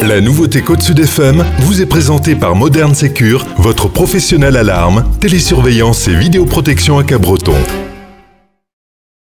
La nouveauté Côte Sud FM vous est présentée par Modern Secure, votre professionnel alarme, télésurveillance et vidéoprotection à Cabreton.